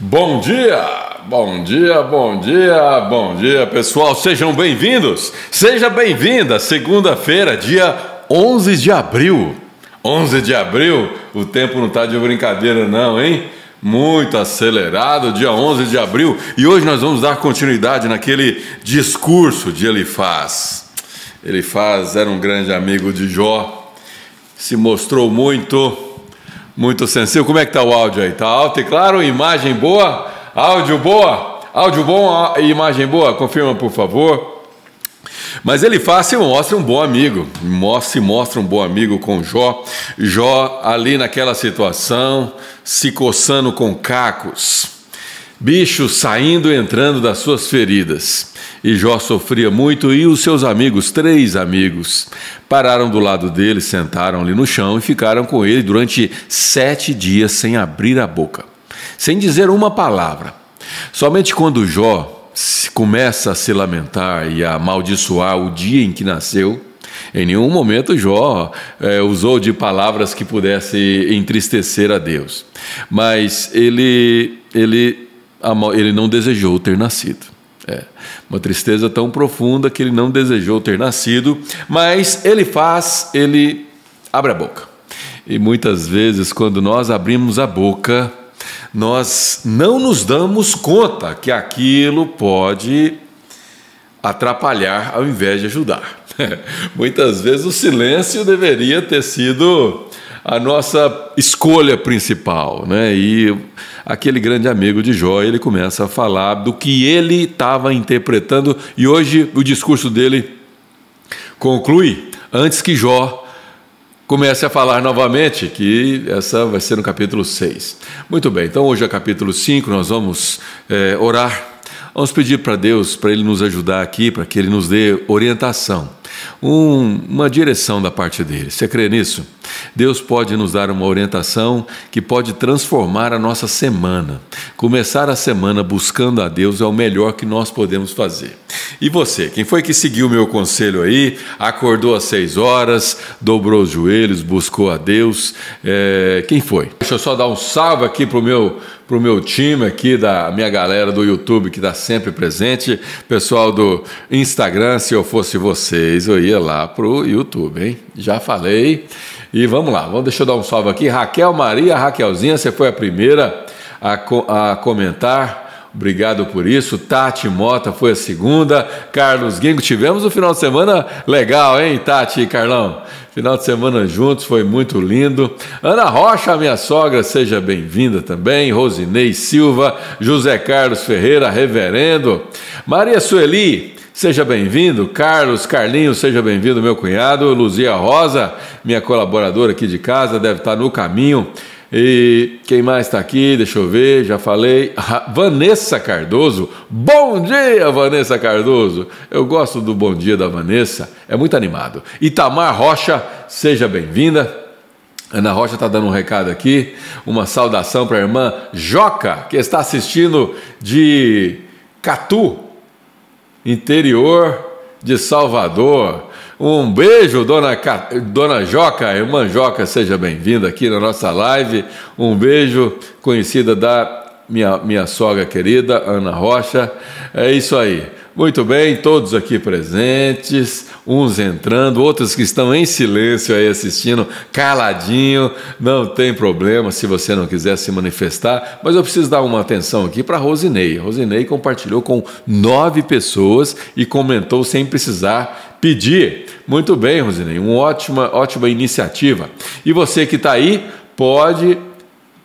Bom dia, bom dia, bom dia, bom dia, pessoal. Sejam bem-vindos, seja bem-vinda. Segunda-feira, dia 11 de abril. 11 de abril, o tempo não tá de brincadeira, não, hein? Muito acelerado, dia 11 de abril. E hoje nós vamos dar continuidade naquele discurso de Elifaz. Elifaz era um grande amigo de Jó, se mostrou muito muito sensível. Como é que tá o áudio aí? Tá alto e claro? Imagem boa? Áudio boa? Áudio bom e imagem boa? Confirma, por favor. Mas ele faz se mostra um bom amigo, se mostra um bom amigo com Jó. Jó ali naquela situação, se coçando com cacos bichos saindo e entrando das suas feridas. E Jó sofria muito, e os seus amigos, três amigos, pararam do lado dele, sentaram ali no chão e ficaram com ele durante sete dias sem abrir a boca, sem dizer uma palavra. Somente quando Jó começa a se lamentar e a amaldiçoar o dia em que nasceu, em nenhum momento Jó é, usou de palavras que pudesse entristecer a Deus, mas ele, ele ele não desejou ter nascido. É uma tristeza tão profunda que ele não desejou ter nascido, mas ele faz, ele abre a boca. E muitas vezes, quando nós abrimos a boca, nós não nos damos conta que aquilo pode atrapalhar ao invés de ajudar. Muitas vezes o silêncio deveria ter sido a nossa escolha principal, né? E aquele grande amigo de Jó, ele começa a falar do que ele estava interpretando e hoje o discurso dele conclui antes que Jó comece a falar novamente, que essa vai ser no capítulo 6. Muito bem, então hoje é capítulo 5, nós vamos é, orar. Vamos pedir para Deus, para Ele nos ajudar aqui, para que Ele nos dê orientação, um, uma direção da parte dele. Você crê nisso? Deus pode nos dar uma orientação que pode transformar a nossa semana. Começar a semana buscando a Deus é o melhor que nós podemos fazer. E você, quem foi que seguiu o meu conselho aí? Acordou às seis horas, dobrou os joelhos, buscou a Deus? É, quem foi? Deixa eu só dar um salve aqui pro meu pro meu time aqui, da minha galera do YouTube que está sempre presente, pessoal do Instagram, se eu fosse vocês, eu ia lá pro YouTube, hein? Já falei. E vamos lá, vamos, deixa eu dar um salve aqui. Raquel Maria, Raquelzinha, você foi a primeira a, a comentar. Obrigado por isso. Tati Mota foi a segunda. Carlos Guingo, tivemos um final de semana legal, hein, Tati e Carlão? Final de semana juntos, foi muito lindo. Ana Rocha, minha sogra, seja bem-vinda também. Rosinei Silva, José Carlos Ferreira, reverendo. Maria Sueli, Seja bem-vindo, Carlos, Carlinhos, seja bem-vindo, meu cunhado, Luzia Rosa, minha colaboradora aqui de casa, deve estar no caminho. E quem mais está aqui? Deixa eu ver, já falei. Vanessa Cardoso. Bom dia, Vanessa Cardoso. Eu gosto do bom dia da Vanessa, é muito animado. Itamar Rocha, seja bem-vinda. Ana Rocha está dando um recado aqui, uma saudação para a irmã Joca, que está assistindo de Catu, interior de Salvador. Um beijo, dona, dona Joca, irmã Joca, seja bem-vinda aqui na nossa live. Um beijo, conhecida da minha, minha sogra querida, Ana Rocha. É isso aí. Muito bem, todos aqui presentes, uns entrando, outros que estão em silêncio aí assistindo, caladinho, não tem problema se você não quiser se manifestar, mas eu preciso dar uma atenção aqui para Rosinei. Rosinei compartilhou com nove pessoas e comentou sem precisar pedir. Muito bem, Rosinei, uma ótima, ótima iniciativa. E você que está aí, pode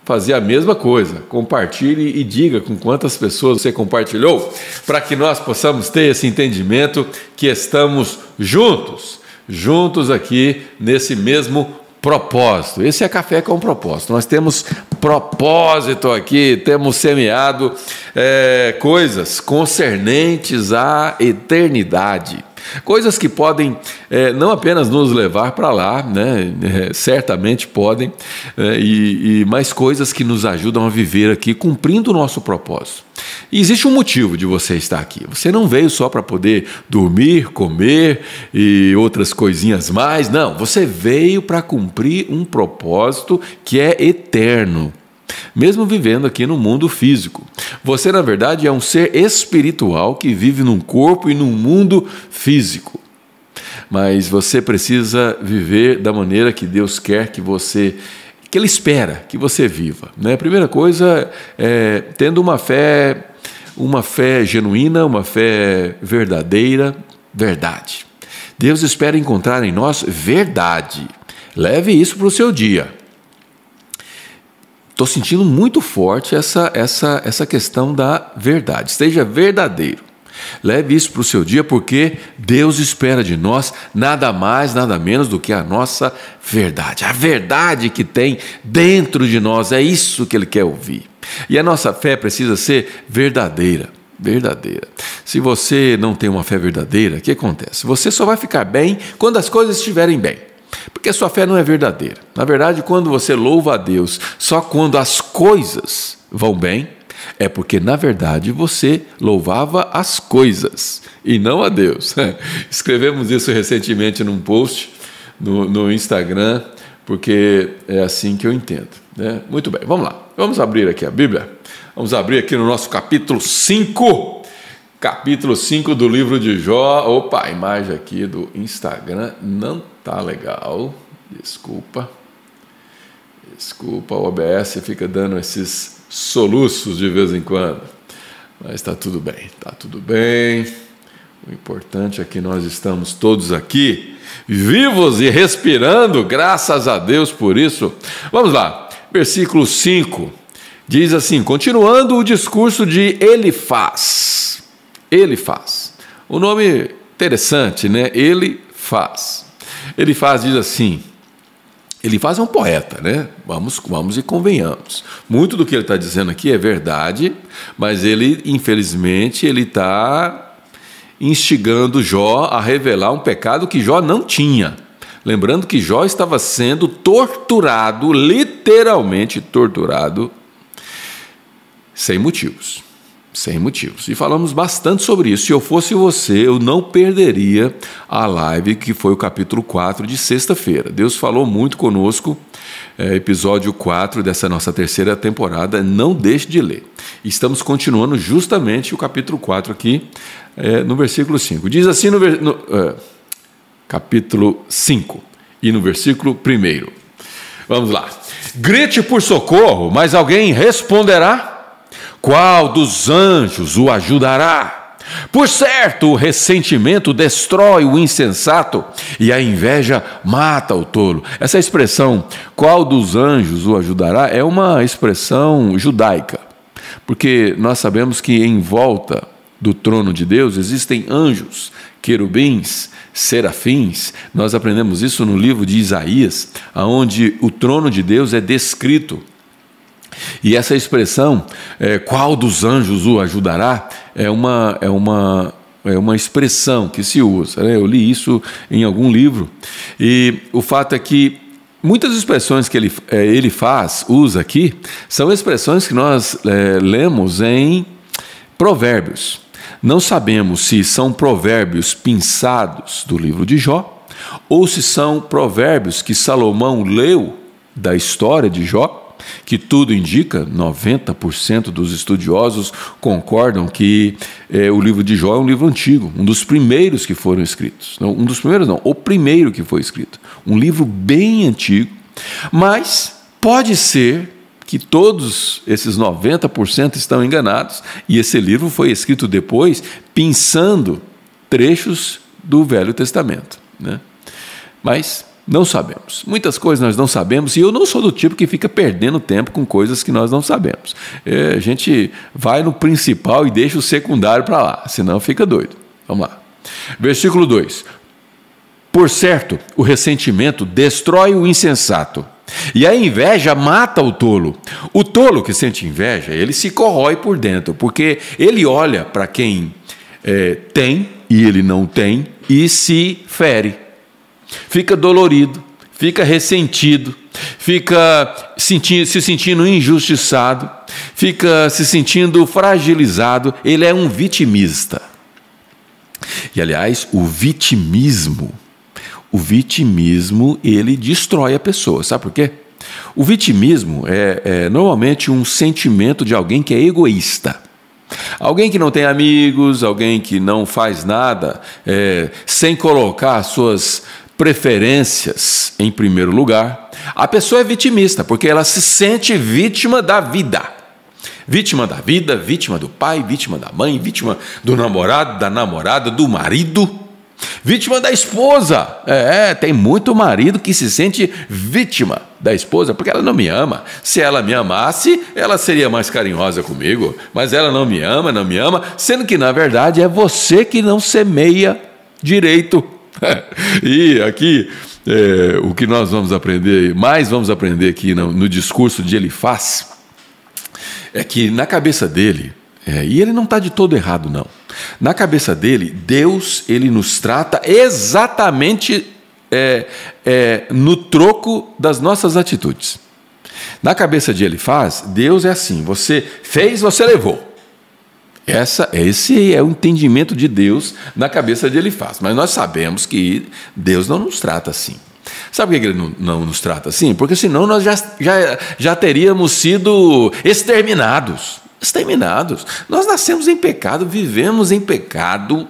fazer a mesma coisa. Compartilhe e diga com quantas pessoas você compartilhou, para que nós possamos ter esse entendimento que estamos juntos, juntos aqui nesse mesmo propósito. Esse é café com propósito. Nós temos propósito aqui, temos semeado é, coisas concernentes à eternidade. Coisas que podem é, não apenas nos levar para lá, né, é, certamente podem, é, e, e mais coisas que nos ajudam a viver aqui cumprindo o nosso propósito. E existe um motivo de você estar aqui. Você não veio só para poder dormir, comer e outras coisinhas mais. Não, você veio para cumprir um propósito que é eterno. Mesmo vivendo aqui no mundo físico. Você, na verdade, é um ser espiritual que vive num corpo e num mundo físico. Mas você precisa viver da maneira que Deus quer que você que ele espera que você viva. Né? A primeira coisa é tendo uma fé, uma fé genuína, uma fé verdadeira, verdade. Deus espera encontrar em nós verdade. Leve isso para o seu dia. Estou sentindo muito forte essa, essa, essa questão da verdade. Esteja verdadeiro. Leve isso para o seu dia, porque Deus espera de nós nada mais, nada menos do que a nossa verdade. A verdade que tem dentro de nós, é isso que Ele quer ouvir. E a nossa fé precisa ser verdadeira. Verdadeira. Se você não tem uma fé verdadeira, o que acontece? Você só vai ficar bem quando as coisas estiverem bem. Porque a sua fé não é verdadeira. Na verdade, quando você louva a Deus só quando as coisas vão bem, é porque, na verdade, você louvava as coisas e não a Deus. Escrevemos isso recentemente num post no, no Instagram, porque é assim que eu entendo. Né? Muito bem, vamos lá. Vamos abrir aqui a Bíblia. Vamos abrir aqui no nosso capítulo 5. Capítulo 5 do livro de Jó. Opa, a imagem aqui do Instagram não tá legal. Desculpa. Desculpa, o OBS fica dando esses soluços de vez em quando. Mas está tudo bem, está tudo bem. O importante é que nós estamos todos aqui, vivos e respirando, graças a Deus por isso. Vamos lá, versículo 5 diz assim: continuando o discurso de Ele faz. Ele faz. O nome interessante, né? Ele faz. Ele faz, diz assim: ele faz um poeta, né? Vamos, vamos e convenhamos. Muito do que ele está dizendo aqui é verdade, mas ele, infelizmente, ele está instigando Jó a revelar um pecado que Jó não tinha. Lembrando que Jó estava sendo torturado, literalmente torturado, sem motivos sem motivos. E falamos bastante sobre isso. Se eu fosse você, eu não perderia a live que foi o capítulo 4 de sexta-feira. Deus falou muito conosco, é, episódio 4 dessa nossa terceira temporada. Não deixe de ler. Estamos continuando justamente o capítulo 4 aqui, é, no versículo 5. Diz assim no, no é, capítulo 5 e no versículo 1. Vamos lá. Grite por socorro, mas alguém responderá qual dos anjos o ajudará? Por certo, o ressentimento destrói o insensato e a inveja mata o tolo. Essa expressão, qual dos anjos o ajudará, é uma expressão judaica, porque nós sabemos que em volta do trono de Deus existem anjos, querubins, serafins. Nós aprendemos isso no livro de Isaías, aonde o trono de Deus é descrito e essa expressão, é, qual dos anjos o ajudará, é uma, é uma, é uma expressão que se usa. Né? Eu li isso em algum livro. E o fato é que muitas expressões que ele, é, ele faz, usa aqui, são expressões que nós é, lemos em Provérbios. Não sabemos se são provérbios pinçados do livro de Jó ou se são provérbios que Salomão leu da história de Jó que tudo indica, 90% dos estudiosos concordam que é, o livro de Jó é um livro antigo, um dos primeiros que foram escritos. Não, um dos primeiros não, o primeiro que foi escrito. Um livro bem antigo, mas pode ser que todos esses 90% estão enganados e esse livro foi escrito depois, pensando trechos do Velho Testamento. Né? Mas não sabemos. Muitas coisas nós não sabemos e eu não sou do tipo que fica perdendo tempo com coisas que nós não sabemos. É, a gente vai no principal e deixa o secundário para lá, senão fica doido. Vamos lá. Versículo 2: Por certo, o ressentimento destrói o insensato. E a inveja mata o tolo. O tolo que sente inveja, ele se corrói por dentro, porque ele olha para quem é, tem e ele não tem e se fere fica dolorido, fica ressentido, fica sentindo, se sentindo injustiçado, fica se sentindo fragilizado, ele é um vitimista. E aliás, o vitimismo, o vitimismo, ele destrói a pessoa. Sabe por quê? O vitimismo é, é normalmente um sentimento de alguém que é egoísta. Alguém que não tem amigos, alguém que não faz nada é, sem colocar suas preferências em primeiro lugar. A pessoa é vitimista porque ela se sente vítima da vida. Vítima da vida, vítima do pai, vítima da mãe, vítima do namorado, da namorada, do marido. Vítima da esposa. É, tem muito marido que se sente vítima da esposa porque ela não me ama. Se ela me amasse, ela seria mais carinhosa comigo. Mas ela não me ama, não me ama, sendo que na verdade é você que não semeia direito. e aqui é, o que nós vamos aprender, mais vamos aprender aqui no, no discurso de Elifaz, é que na cabeça dele, é, e ele não está de todo errado, não. Na cabeça dele, Deus ele nos trata exatamente é, é, no troco das nossas atitudes. Na cabeça de Elifaz, Deus é assim: você fez, você levou. Essa, esse é o entendimento de Deus na cabeça de Elifaz. Mas nós sabemos que Deus não nos trata assim. Sabe por que ele não, não, nos trata assim? Porque senão nós já, já, já teríamos sido exterminados exterminados. Nós nascemos em pecado, vivemos em pecado.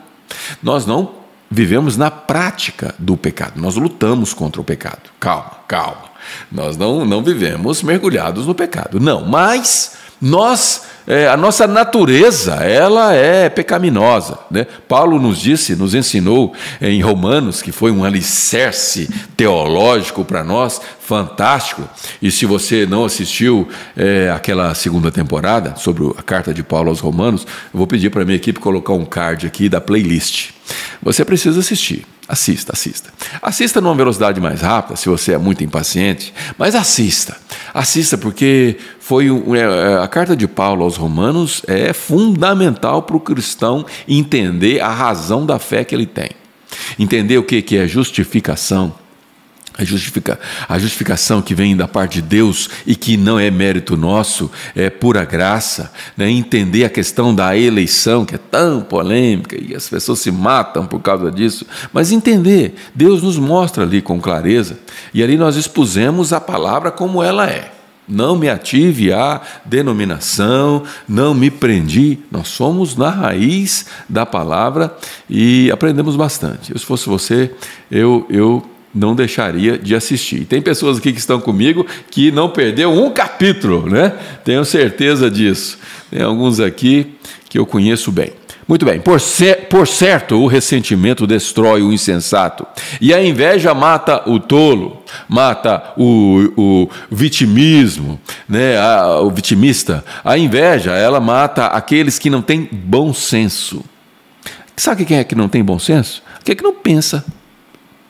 Nós não vivemos na prática do pecado. Nós lutamos contra o pecado. Calma, calma. Nós não, não vivemos mergulhados no pecado. Não, mas nós é, a nossa natureza ela é pecaminosa. Né? Paulo nos disse, nos ensinou em Romanos, que foi um alicerce teológico para nós, fantástico. E se você não assistiu é, aquela segunda temporada sobre a carta de Paulo aos Romanos, eu vou pedir para minha equipe colocar um card aqui da playlist. Você precisa assistir. Assista, assista. Assista numa velocidade mais rápida, se você é muito impaciente, mas assista. Assista, porque foi é, é, a carta de Paulo aos Romanos é fundamental para o cristão entender a razão da fé que ele tem. Entender o que é justificação, a, justifica, a justificação que vem da parte de Deus e que não é mérito nosso, é pura graça. Né? Entender a questão da eleição, que é tão polêmica e as pessoas se matam por causa disso. Mas entender, Deus nos mostra ali com clareza e ali nós expusemos a palavra como ela é. Não me ative à denominação, não me prendi. Nós somos na raiz da palavra e aprendemos bastante. Se fosse você, eu, eu não deixaria de assistir. Tem pessoas aqui que estão comigo que não perdeu um capítulo, né? Tenho certeza disso. Tem alguns aqui que eu conheço bem. Muito bem, por, cer por certo, o ressentimento destrói o insensato, e a inveja mata o tolo, mata o, o vitimismo, né? A, o vitimista. A inveja, ela mata aqueles que não têm bom senso. Sabe quem é que não tem bom senso? Aquele que não pensa.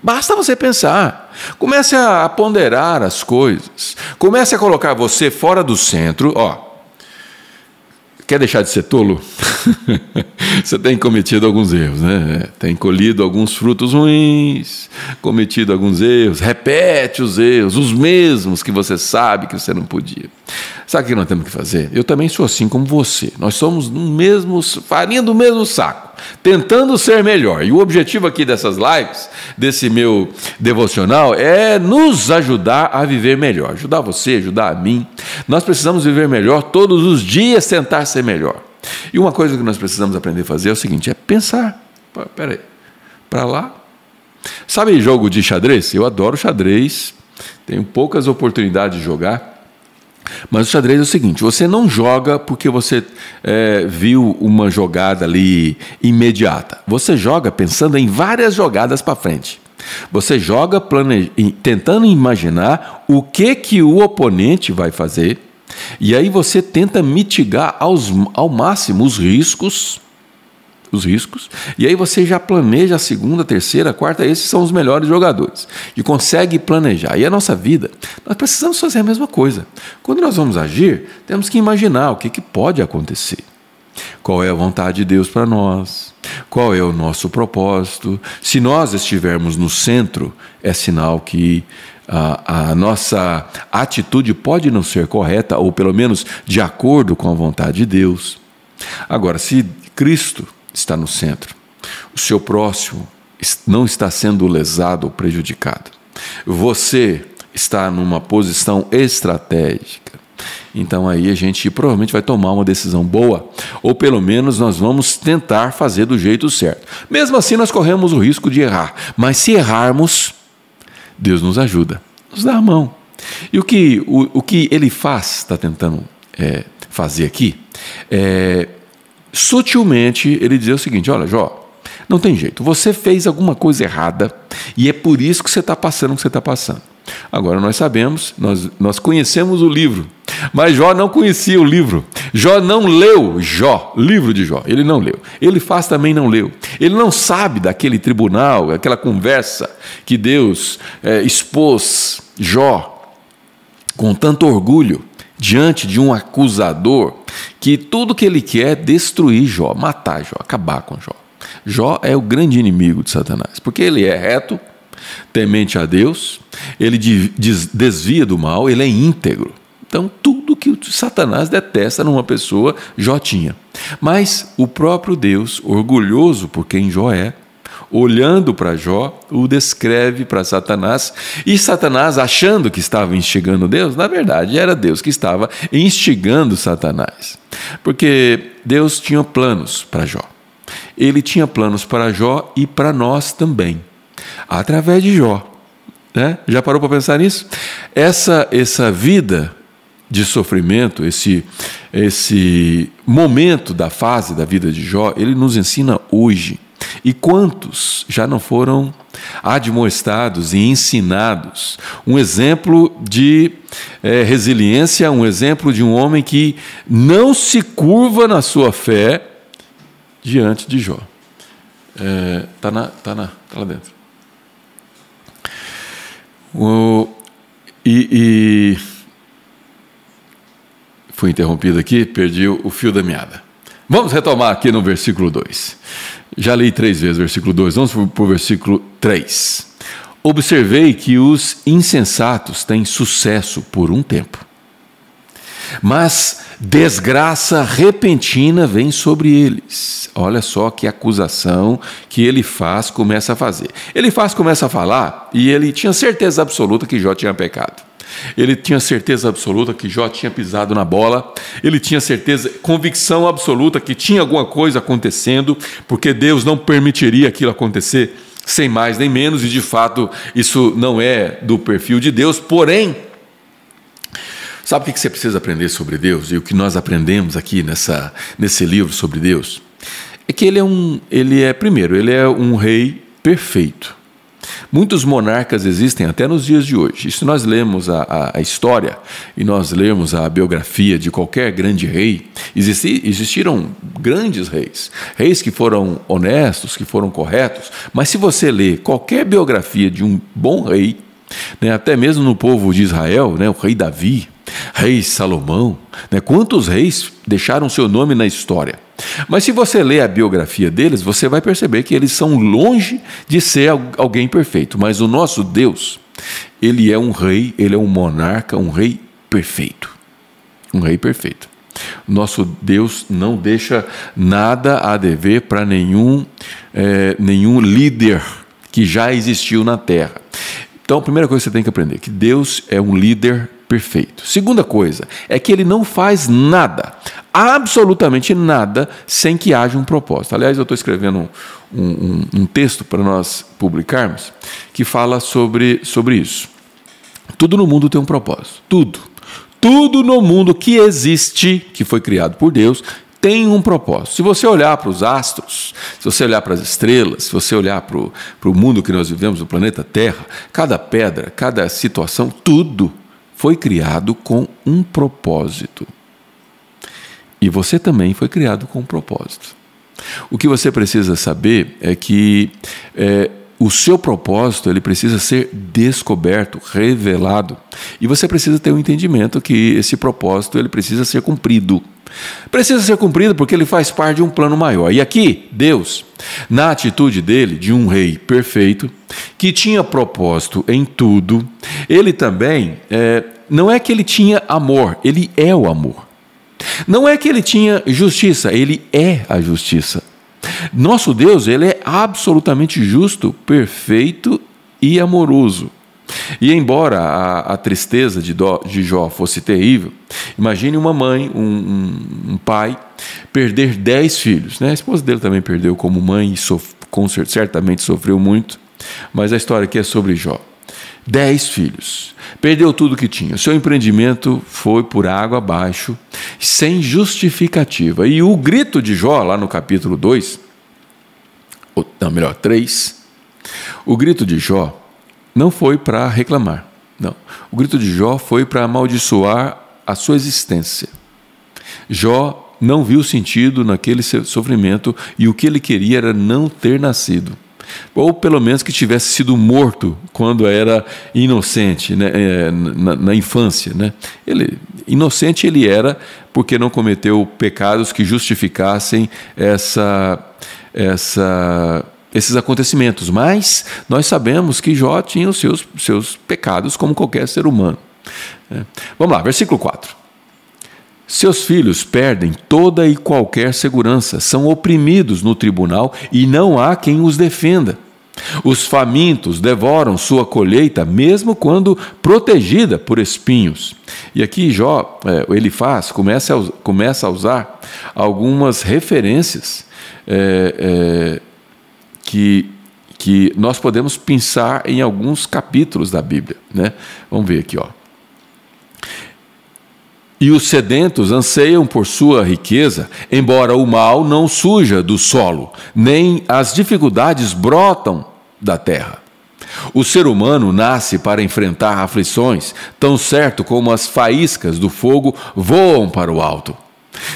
Basta você pensar. Comece a ponderar as coisas. Comece a colocar você fora do centro. Ó, quer deixar de ser tolo? você tem cometido alguns erros, né? Tem colhido alguns frutos ruins, cometido alguns erros, repete os erros, os mesmos que você sabe que você não podia. Sabe o que nós temos que fazer? Eu também sou assim como você. Nós somos no mesmo, farinha do mesmo saco tentando ser melhor. E o objetivo aqui dessas lives, desse meu devocional, é nos ajudar a viver melhor. Ajudar você, ajudar a mim. Nós precisamos viver melhor todos os dias, tentar ser melhor. E uma coisa que nós precisamos aprender a fazer é o seguinte: é pensar. Peraí, para lá. Sabe jogo de xadrez? Eu adoro xadrez, tenho poucas oportunidades de jogar. Mas o xadrez é o seguinte: você não joga porque você é, viu uma jogada ali imediata. Você joga pensando em várias jogadas para frente. Você joga plane... tentando imaginar o que que o oponente vai fazer. E aí você tenta mitigar aos, ao máximo os riscos os riscos, e aí você já planeja a segunda, terceira, quarta, esses são os melhores jogadores, e consegue planejar. E a nossa vida, nós precisamos fazer a mesma coisa. Quando nós vamos agir, temos que imaginar o que, que pode acontecer. Qual é a vontade de Deus para nós? Qual é o nosso propósito? Se nós estivermos no centro, é sinal que a, a, nossa atitude pode não ser correta, ou pelo menos de acordo com a vontade de Deus. Agora, se Cristo está no centro. O seu próximo não está sendo lesado ou prejudicado. Você está numa posição estratégica, então aí a gente provavelmente vai tomar uma decisão boa, ou pelo menos nós vamos tentar fazer do jeito certo. Mesmo assim, nós corremos o risco de errar, mas se errarmos, Deus nos ajuda, nos dá a mão. E o que, o, o que ele faz, está tentando é, fazer aqui, é, sutilmente ele diz o seguinte: olha, Jó, não tem jeito, você fez alguma coisa errada e é por isso que você está passando o que você está passando. Agora nós sabemos, nós, nós conhecemos o livro, mas Jó não conhecia o livro. Jó não leu Jó, livro de Jó. Ele não leu. Ele faz também não leu. Ele não sabe daquele tribunal, aquela conversa que Deus é, expôs Jó com tanto orgulho diante de um acusador que tudo que ele quer é destruir Jó, matar Jó, acabar com Jó. Jó é o grande inimigo de Satanás, porque ele é reto, temente a Deus, ele desvia do mal, ele é íntegro. Então, tudo que Satanás detesta numa pessoa, Jó tinha. Mas o próprio Deus, orgulhoso por quem Jó é, olhando para Jó, o descreve para Satanás, e Satanás, achando que estava instigando Deus, na verdade era Deus que estava instigando Satanás. Porque Deus tinha planos para Jó. Ele tinha planos para Jó e para nós também, através de Jó. Né? Já parou para pensar nisso? Essa, essa vida de sofrimento, esse, esse momento da fase da vida de Jó, ele nos ensina hoje e quantos já não foram admoestados e ensinados? Um exemplo de é, resiliência, um exemplo de um homem que não se curva na sua fé diante de Jó. É, tá na, tá na, tá lá dentro. O, e, e fui interrompido aqui, perdi o fio da meada. Vamos retomar aqui no versículo 2. Já li três vezes o versículo 2, vamos para o versículo 3. Observei que os insensatos têm sucesso por um tempo, mas desgraça repentina vem sobre eles. Olha só que acusação que ele faz, começa a fazer. Ele faz, começa a falar, e ele tinha certeza absoluta que Jó tinha pecado. Ele tinha certeza absoluta que Jó tinha pisado na bola, ele tinha certeza, convicção absoluta que tinha alguma coisa acontecendo, porque Deus não permitiria aquilo acontecer sem mais nem menos, e de fato isso não é do perfil de Deus, porém, sabe o que você precisa aprender sobre Deus e o que nós aprendemos aqui nessa, nesse livro sobre Deus? É que ele é um, ele é, primeiro, ele é um rei perfeito. Muitos monarcas existem até nos dias de hoje. E se nós lemos a, a, a história e nós lemos a biografia de qualquer grande rei, existi, existiram grandes reis, reis que foram honestos, que foram corretos, mas se você lê qualquer biografia de um bom rei, né, até mesmo no povo de Israel, né, o rei Davi, rei Salomão, né, quantos reis deixaram seu nome na história? Mas se você ler a biografia deles, você vai perceber que eles são longe de ser alguém perfeito. Mas o nosso Deus, ele é um rei, ele é um monarca, um rei perfeito. Um rei perfeito. Nosso Deus não deixa nada a dever para nenhum, é, nenhum líder que já existiu na terra. Então, a primeira coisa que você tem que aprender é que Deus é um líder perfeito. Segunda coisa é que ele não faz nada, absolutamente nada, sem que haja um propósito. Aliás, eu estou escrevendo um, um, um texto para nós publicarmos que fala sobre, sobre isso. Tudo no mundo tem um propósito. Tudo. Tudo no mundo que existe, que foi criado por Deus, tem um propósito. Se você olhar para os astros, se você olhar para as estrelas, se você olhar para o, para o mundo que nós vivemos, o planeta Terra, cada pedra, cada situação, tudo foi criado com um propósito. E você também foi criado com um propósito. O que você precisa saber é que é, o seu propósito ele precisa ser descoberto, revelado. E você precisa ter um entendimento que esse propósito ele precisa ser cumprido. Precisa ser cumprido porque ele faz parte de um plano maior. E aqui, Deus, na atitude dele, de um rei perfeito, que tinha propósito em tudo, ele também, é, não é que ele tinha amor, ele é o amor. Não é que ele tinha justiça, ele é a justiça. Nosso Deus, ele é absolutamente justo, perfeito e amoroso. E embora a, a tristeza de, Dó, de, Jó fosse terrível, imagine uma mãe, um, um, um, pai, perder dez filhos. Né? A esposa dele também perdeu como mãe e sof, certamente sofreu muito, mas a história aqui é sobre Jó. Dez filhos. Perdeu tudo que tinha. Seu empreendimento foi por água abaixo, sem justificativa. E o grito de Jó, lá no capítulo 2, ou não, melhor, 3, o grito de Jó não foi para reclamar. Não. O grito de Jó foi para amaldiçoar a sua existência. Jó não viu sentido naquele sofrimento e o que ele queria era não ter nascido. Ou pelo menos que tivesse sido morto quando era inocente, né? É, na, na, infância. Né? Ele, inocente ele era porque não cometeu pecados que justificassem essa, essa esses acontecimentos, mas nós sabemos que Jó tinha os seus, seus pecados como qualquer ser humano. É. Vamos lá, versículo 4. Seus filhos perdem toda e qualquer segurança, são oprimidos no tribunal e não há quem os defenda. Os famintos devoram sua colheita, mesmo quando protegida por espinhos. E aqui Jó, é, ele faz, começa a, começa a usar algumas referências é, é, que, que nós podemos pensar em alguns capítulos da Bíblia. Né? Vamos ver aqui. Ó. E os sedentos anseiam por sua riqueza, embora o mal não suja do solo, nem as dificuldades brotam da terra. O ser humano nasce para enfrentar aflições, tão certo como as faíscas do fogo voam para o alto.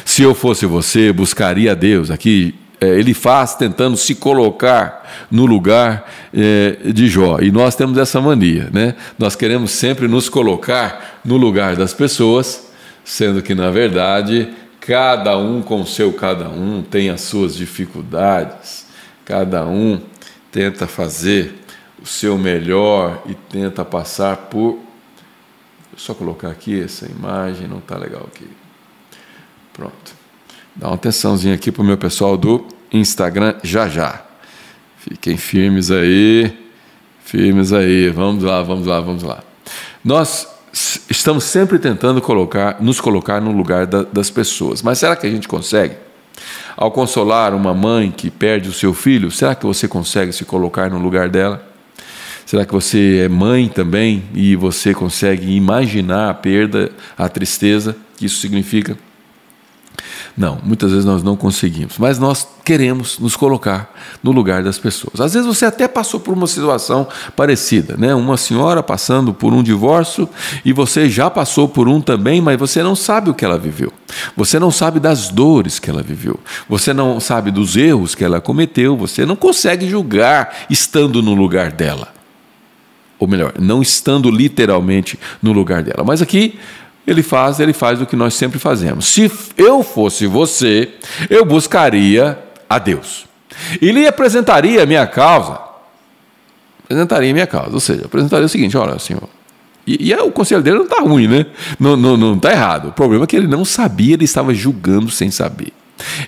Se eu fosse você, buscaria Deus. Aqui é, ele faz tentando se colocar no lugar é, de Jó. E nós temos essa mania, né? Nós queremos sempre nos colocar no lugar das pessoas, sendo que, na verdade, cada um com seu cada um tem as suas dificuldades, cada um tenta fazer o seu melhor e tenta passar por. Só colocar aqui essa imagem, não está legal aqui. Pronto. Dá uma atençãozinha aqui para o meu pessoal do Instagram já já. Fiquem firmes aí, firmes aí. Vamos lá, vamos lá, vamos lá. Nós estamos sempre tentando colocar, nos colocar no lugar da, das pessoas, mas será que a gente consegue? Ao consolar uma mãe que perde o seu filho, será que você consegue se colocar no lugar dela? Será que você é mãe também e você consegue imaginar a perda, a tristeza que isso significa? Não, muitas vezes nós não conseguimos, mas nós queremos nos colocar no lugar das pessoas. Às vezes você até passou por uma situação parecida, né? Uma senhora passando por um divórcio e você já passou por um também, mas você não sabe o que ela viveu. Você não sabe das dores que ela viveu. Você não sabe dos erros que ela cometeu, você não consegue julgar estando no lugar dela. Ou melhor, não estando literalmente no lugar dela. Mas aqui ele faz, ele faz o que nós sempre fazemos. Se eu fosse você, eu buscaria a Deus. E lhe apresentaria a minha causa. Apresentaria a minha causa. Ou seja, apresentaria o seguinte: olha, senhor. E, e o conselho dele não está ruim, né? Não está não, não tá errado. O problema é que ele não sabia, ele estava julgando sem saber.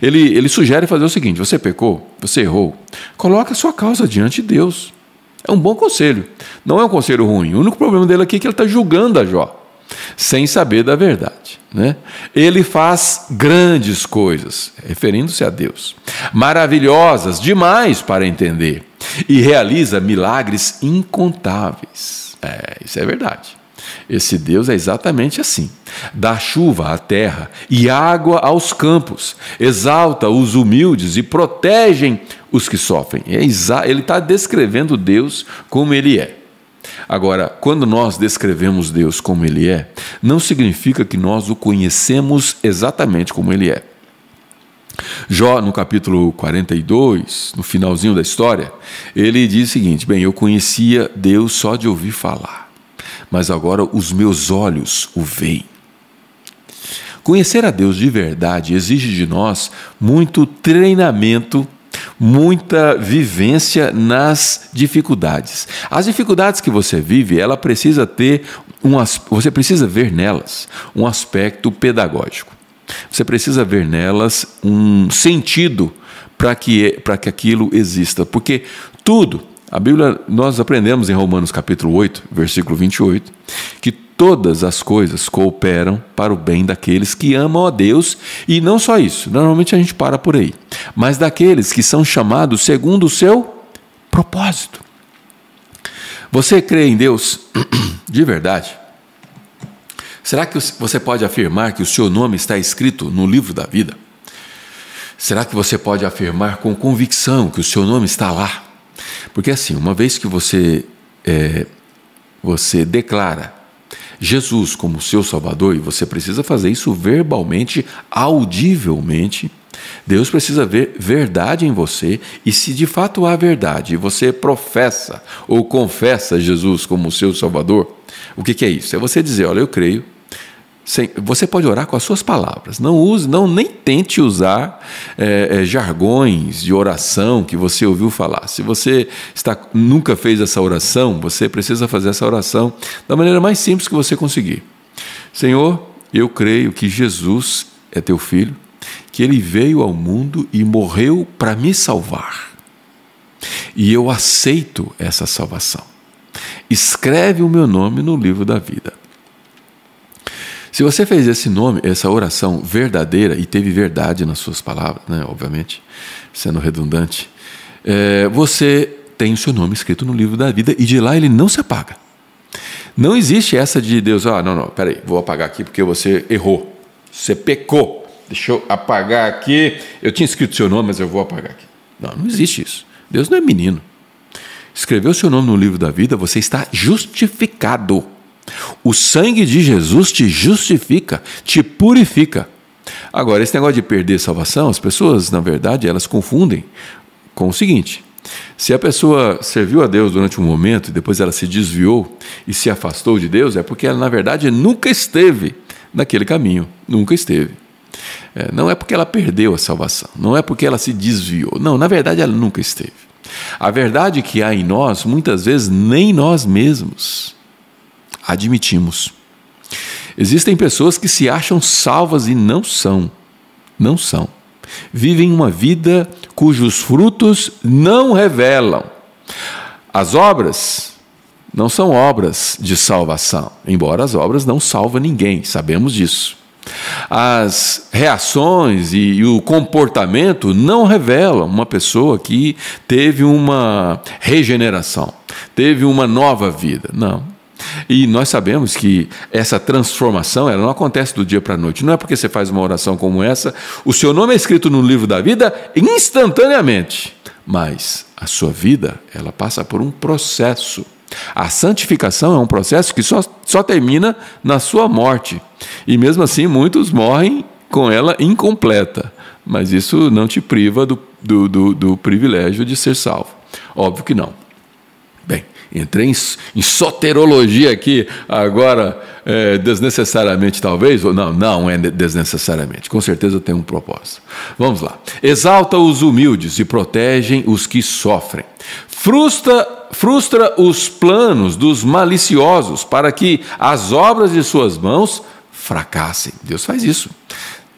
Ele, ele sugere fazer o seguinte: você pecou, você errou, coloque a sua causa diante de Deus. É um bom conselho. Não é um conselho ruim. O único problema dele aqui é que ele está julgando a Jó sem saber da verdade. Né? Ele faz grandes coisas, referindo-se a Deus, maravilhosas demais para entender, e realiza milagres incontáveis. É, isso é verdade. Esse Deus é exatamente assim: dá chuva à terra e água aos campos, exalta os humildes e protege os que sofrem. É ele está descrevendo Deus como ele é. Agora, quando nós descrevemos Deus como Ele é, não significa que nós o conhecemos exatamente como Ele é. Jó, no capítulo 42, no finalzinho da história, ele diz o seguinte: Bem, eu conhecia Deus só de ouvir falar, mas agora os meus olhos o veem. Conhecer a Deus de verdade exige de nós muito treinamento muita vivência nas dificuldades. As dificuldades que você vive, ela precisa ter um, você precisa ver nelas um aspecto pedagógico. Você precisa ver nelas um sentido para que para que aquilo exista, porque tudo A Bíblia, nós aprendemos em Romanos capítulo 8, versículo 28, que todas as coisas cooperam para o bem daqueles que amam a Deus, e não só isso, normalmente a gente para por aí, mas daqueles que são chamados segundo o seu propósito. Você crê em Deus de verdade? Será que você pode afirmar que o seu nome está escrito no livro da vida? Será que você pode afirmar com convicção que o seu nome está lá? Porque assim, uma vez que você é, você declara Jesus como seu Salvador, e você precisa fazer isso verbalmente, audivelmente, Deus precisa ver verdade em você, e se de fato há verdade, e você professa ou confessa Jesus como seu Salvador, o que, que é isso? É você dizer: Olha, eu creio você pode orar com as suas palavras. Não use, não nem tente usar é, é, jargões de oração que você ouviu falar. Se você está, nunca fez essa oração, você precisa fazer essa oração da maneira mais simples que você conseguir. Senhor, eu creio que Jesus é teu filho, que ele veio ao mundo e morreu para me salvar. E eu aceito essa salvação. Escreve o meu nome no livro da vida. Se você fez esse nome, essa oração verdadeira e teve verdade nas suas palavras, né, obviamente, sendo redundante, é, você tem o seu nome escrito no livro da vida e de lá ele não se apaga. Não existe essa de Deus, ah, não, não, peraí, vou apagar aqui porque você errou, você pecou, deixa eu apagar aqui, eu tinha escrito seu nome, mas eu vou apagar aqui. Não, não existe isso. Deus não é menino. Escreveu seu nome no livro da vida, você está justificado. O sangue de Jesus te justifica, te purifica. Agora, esse negócio de perder salvação, as pessoas, na verdade, elas confundem com o seguinte: se a pessoa serviu a Deus durante um momento e depois ela se desviou e se afastou de Deus, é porque ela, na verdade, nunca esteve naquele caminho, nunca esteve. É, não é porque ela perdeu a salvação, não é porque ela se desviou, não, na verdade, ela nunca esteve. A verdade que há em nós, muitas vezes, nem nós mesmos admitimos. Existem pessoas que se acham salvas e não são. Não são. Vivem uma vida cujos frutos não revelam. As obras não são obras de salvação, embora as obras não salvam ninguém, sabemos disso. As reações e, e, o comportamento não revelam uma pessoa que teve uma regeneração, teve uma nova vida. Não. E nós sabemos que essa transformação ela não acontece do dia para a noite. Não é porque você faz uma oração como essa, o seu nome é escrito no livro da vida instantaneamente. Mas a sua vida, ela passa por um processo. A santificação é um processo que só, só termina na sua morte. E mesmo assim, muitos morrem com ela incompleta. Mas isso não te priva do, do, do, do privilégio de ser salvo. Óbvio que não. Bem, Entrei em, em soterologia aqui agora, é, desnecessariamente talvez, ou não, não é desnecessariamente, com certeza tem um propósito. Vamos lá. Exalta os humildes e protegem os que sofrem. Frustra, frustra os planos dos maliciosos para que as obras de suas mãos fracassem. Deus faz isso.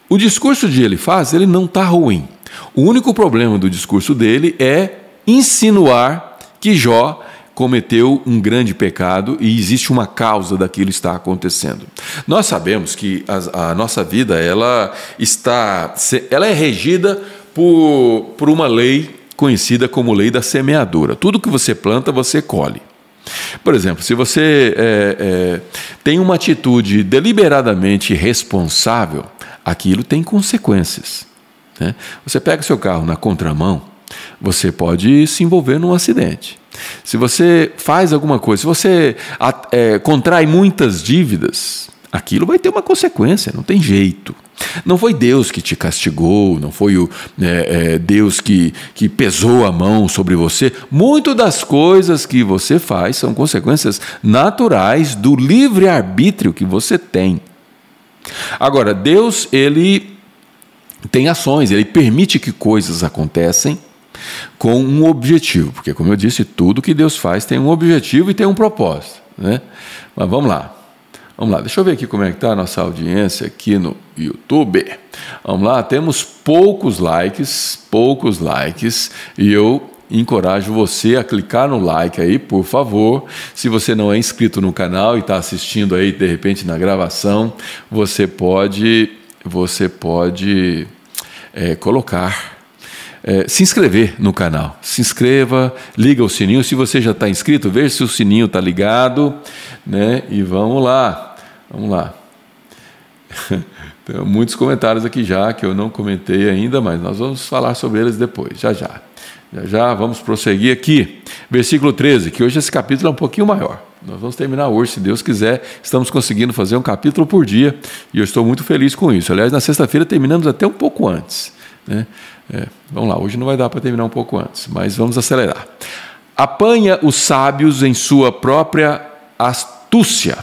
O discurso de ele faz, ele não está ruim. O único problema do discurso dele é insinuar que Jó cometeu um grande pecado e existe uma causa daquilo estar acontecendo. Nós sabemos que a, a, nossa vida ela está, ela é regida por, por uma lei conhecida como lei da semeadura. Tudo que você planta você colhe. Por exemplo, se você é, é, tem uma atitude deliberadamente responsável, aquilo tem consequências. Né? Você pega seu carro na contramão, você pode se envolver num acidente. Se você faz alguma coisa, se você é, contrai muitas dívidas, aquilo vai ter uma consequência, não tem jeito. Não foi Deus que te castigou, não foi o, é, é, Deus que, que pesou a mão sobre você. Muito das coisas que você faz são consequências naturais do livre-arbítrio que você tem. Agora, Deus, ele tem ações, ele permite que coisas acontecem com um objetivo, porque, como eu disse, tudo que Deus faz tem um objetivo e tem um propósito. Né? Mas vamos lá. Vamos lá, deixa eu ver aqui como é que está a nossa audiência aqui no YouTube. Vamos lá, temos poucos likes, poucos likes, e eu encorajo você a clicar no like aí, por favor. Se você não é inscrito no canal e está assistindo aí de repente na gravação, você pode, você pode é, colocar é, se inscrever no canal. Se inscreva, liga o sininho. Se você já está inscrito, veja se o sininho está ligado, né? E vamos lá, vamos lá. Tem muitos comentários aqui já que eu não comentei ainda, mas nós vamos falar sobre eles depois, já já. Já já vamos prosseguir aqui. Versículo 13, que hoje esse capítulo é um pouquinho maior. Nós vamos terminar hoje, se Deus quiser. Estamos conseguindo fazer um capítulo por dia e eu estou muito feliz com isso. Aliás, na sexta-feira terminamos até um pouco antes. Né? É, vamos lá, hoje não vai dar para terminar um pouco antes, mas vamos acelerar. Apanha os sábios em sua própria astúcia.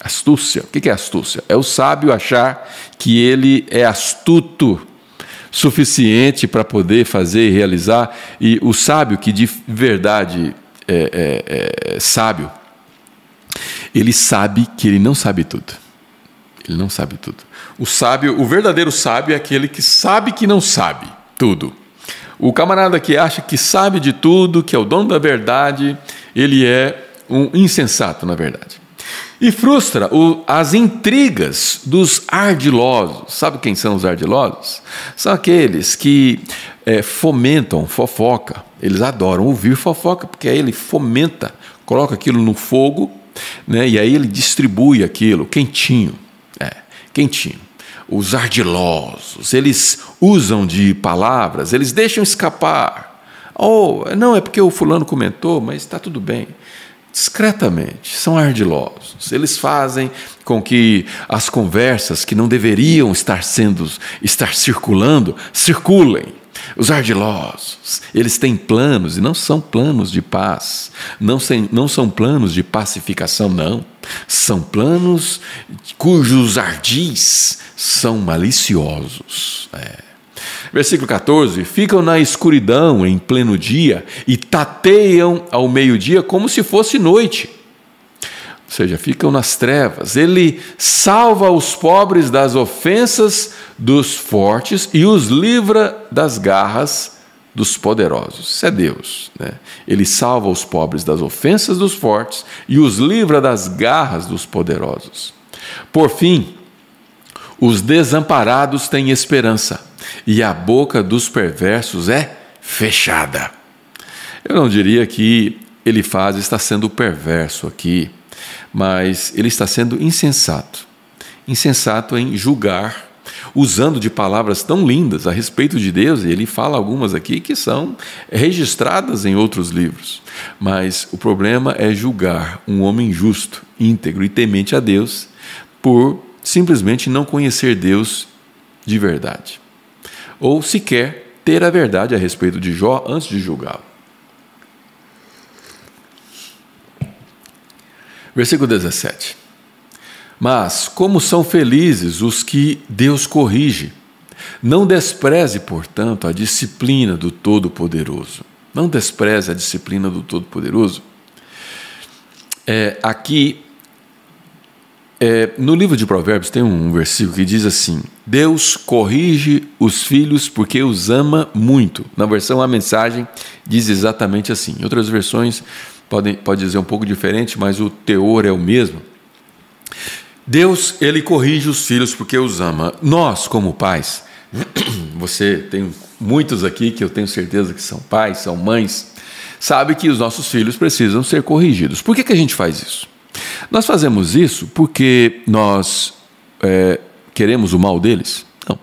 Astúcia, o que é astúcia? É o sábio achar que ele é astuto suficiente para poder fazer e realizar, e o sábio que de verdade é, é, é sábio, ele sabe que ele não sabe tudo. Ele não sabe tudo. O sábio, o verdadeiro sábio é aquele que sabe que não sabe tudo. O camarada que acha que sabe de tudo, que é o dono da verdade, ele é um insensato, na verdade. E frustra o, as intrigas dos ardilosos. Sabe quem são os ardilosos? São aqueles que é, fomentam fofoca. Eles adoram ouvir fofoca, porque aí ele fomenta, coloca aquilo no fogo, né, e aí ele distribui aquilo quentinho. É, quentinho. Os ardilosos, eles usam de palavras, eles deixam escapar. Oh, não, é porque o fulano comentou, mas está tudo bem discretamente, são ardilosos. Eles fazem com que as conversas que não deveriam estar sendo estar circulando, circulem. Os ardilosos, eles têm planos e não são planos de paz, não, sem, não são planos de pacificação, não. São planos cujos ardis são maliciosos. É. Versículo 14: Ficam na escuridão em pleno dia e tateiam ao meio-dia como se fosse noite. Ou seja, ficam nas trevas. Ele salva os pobres das ofensas dos fortes e os livra das garras dos poderosos. Isso é Deus. Né? Ele salva os pobres das ofensas dos fortes e os livra das garras dos poderosos. Por fim, os desamparados têm esperança e a boca dos perversos é fechada. Eu não diria que ele faz está sendo perverso aqui, mas ele está sendo insensato. Insensato em julgar, usando de palavras tão lindas a respeito de Deus, e ele fala algumas aqui que são registradas em outros livros. Mas o problema é julgar um homem justo, íntegro e temente a Deus por simplesmente não conhecer Deus de verdade ou sequer ter a verdade a respeito de Jó antes de julgá-lo. Versículo 17. Mas como são felizes os que Deus corrige. Não despreze, portanto, a disciplina do Todo-Poderoso. Não despreze a disciplina do Todo-Poderoso. É, aqui é, no livro de Provérbios tem um versículo que diz assim: Deus corrige os filhos porque os ama muito. Na versão A Mensagem diz exatamente assim. Em outras versões podem, pode dizer um pouco diferente, mas o teor é o mesmo. Deus, ele corrige os filhos porque os ama. Nós, como pais, você tem muitos aqui que eu tenho certeza que são pais, são mães, sabe que os nossos filhos precisam ser corrigidos. Por que, que a gente faz isso? Nós fazemos isso porque nós é, queremos o mal deles? Não.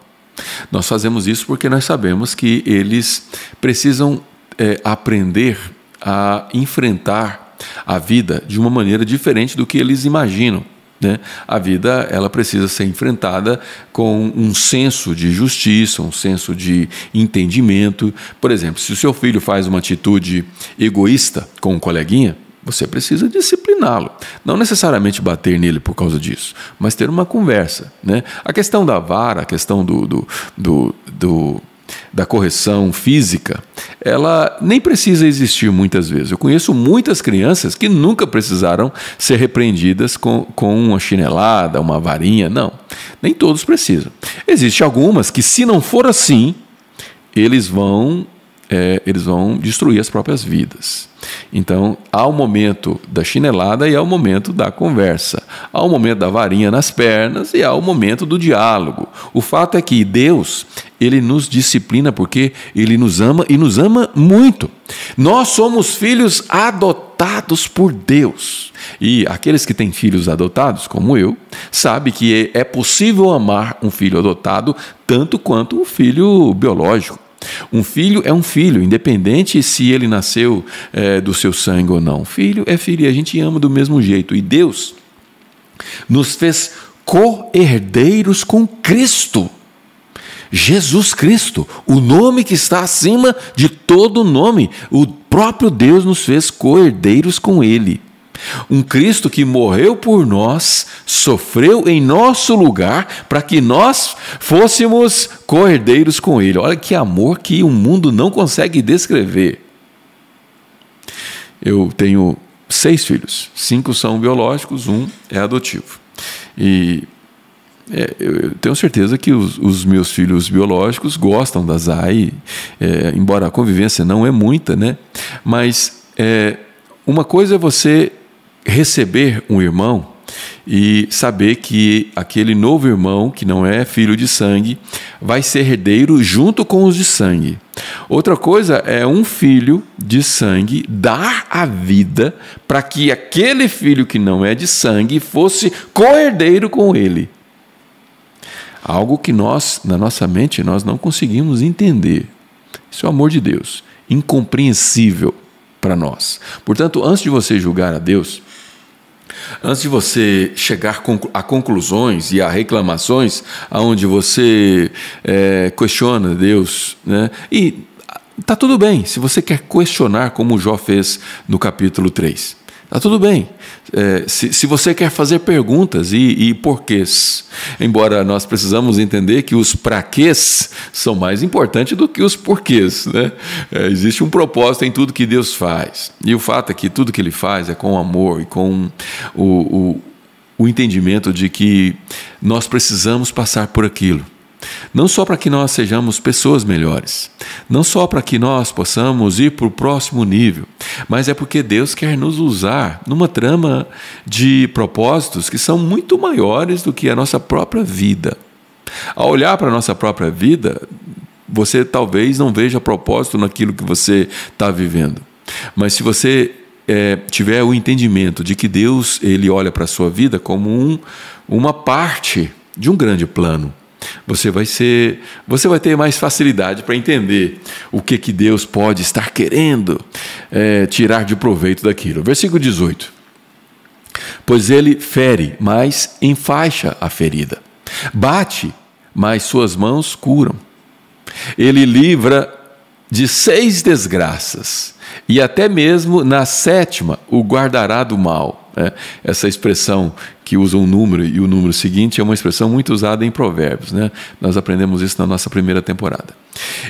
Nós fazemos isso porque nós sabemos que eles precisam é, aprender a enfrentar a vida de uma maneira diferente do que eles imaginam. Né? A vida ela precisa ser enfrentada com um senso de justiça, um senso de entendimento. Por exemplo, se o seu filho faz uma atitude egoísta com um coleguinha, você precisa discipliná-lo. Não necessariamente bater nele por causa disso, mas ter uma conversa. Né? A questão da vara, a questão do, do, do, do da correção física, ela nem precisa existir muitas vezes. Eu conheço muitas crianças que nunca precisaram ser repreendidas com, com uma chinelada, uma varinha. Não, nem todos precisam. Existem algumas que, se não for assim, eles vão é, eles vão destruir as próprias vidas. Então, há o momento da chinelada e há o momento da conversa. Há o momento da varinha nas pernas e há o momento do diálogo. O fato é que Deus, ele nos disciplina porque ele nos ama e nos ama muito. Nós somos filhos adotados por Deus. E aqueles que têm filhos adotados, como eu, sabem que é possível amar um filho adotado tanto quanto um filho biológico. Um filho é um filho, independente se ele nasceu é, do seu sangue ou não. Filho é filho e a gente ama do mesmo jeito. E Deus nos fez co-herdeiros com Cristo. Jesus Cristo, o nome que está acima de todo nome. O próprio Deus nos fez co-herdeiros com Ele. Um Cristo que morreu por nós, sofreu em nosso lugar, para que nós fôssemos cordeiros com Ele. Olha que amor que o mundo não consegue descrever. Eu tenho seis filhos, cinco são biológicos, um é adotivo. E é, eu tenho certeza que os, os, meus filhos biológicos gostam da Zai, é, embora a convivência não é muita, né? Mas é, uma coisa é você receber um irmão e saber que aquele novo irmão, que não é filho de sangue, vai ser herdeiro junto com os de sangue. Outra coisa é um filho de sangue dar a vida para que aquele filho que não é de sangue fosse co-herdeiro com ele. Algo que nós, na nossa mente, nós não conseguimos entender. Isso é o amor de Deus, incompreensível para nós. Portanto, antes de você julgar a Deus, Antes de você chegar a conclusões e a reclamações, aonde você é, questiona Deus, né? e tá tudo bem se você quer questionar, como Jó fez no capítulo 3. Tá tudo bem. É, se, se você quer fazer perguntas e, e porquês, embora nós precisamos entender que os praquês são mais importantes do que os porquês. Né? É, existe um propósito em tudo que Deus faz. E o fato é que tudo que Ele faz é com amor e com o, o, o entendimento de que nós precisamos passar por aquilo. Não só para que nós sejamos pessoas melhores, não só para que nós possamos ir para o próximo nível, mas é porque Deus quer nos usar numa trama de propósitos que são muito maiores do que a nossa própria vida. Ao olhar para a nossa própria vida, você talvez não veja propósito naquilo que você está vivendo. Mas se você é, tiver o entendimento de que Deus ele olha para a sua vida como um, uma parte de um grande plano, você vai ser, você vai ter mais facilidade para entender o que que Deus pode estar querendo é, tirar de proveito daquilo. Versículo 18. Pois ele fere, mas enfaixa a ferida. Bate, mas suas mãos curam. Ele livra de seis desgraças, e até mesmo na sétima o guardará do mal. É, essa expressão que usa um número e o número seguinte é uma expressão muito usada em Provérbios. Né? Nós aprendemos isso na nossa primeira temporada.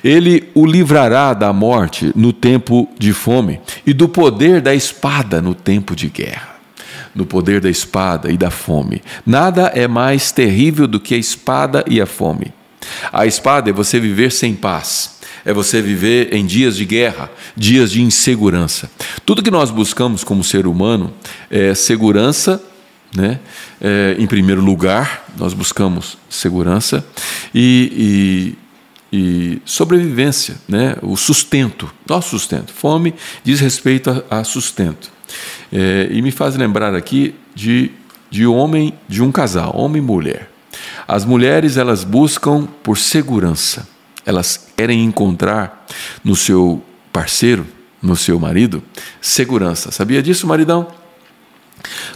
Ele o livrará da morte no tempo de fome e do poder da espada no tempo de guerra. No poder da espada e da fome. Nada é mais terrível do que a espada e a fome. A espada é você viver sem paz é você viver em dias de guerra, dias de insegurança. Tudo que nós buscamos como ser humano é segurança, né? É, em primeiro lugar, nós buscamos segurança e, e, e, sobrevivência, né? o sustento, nosso sustento. Fome diz respeito a, a sustento. É, e me faz lembrar aqui de, de homem, de um casal, homem e mulher. As mulheres elas buscam por segurança elas querem encontrar no seu parceiro, no seu marido, segurança. Sabia disso, maridão?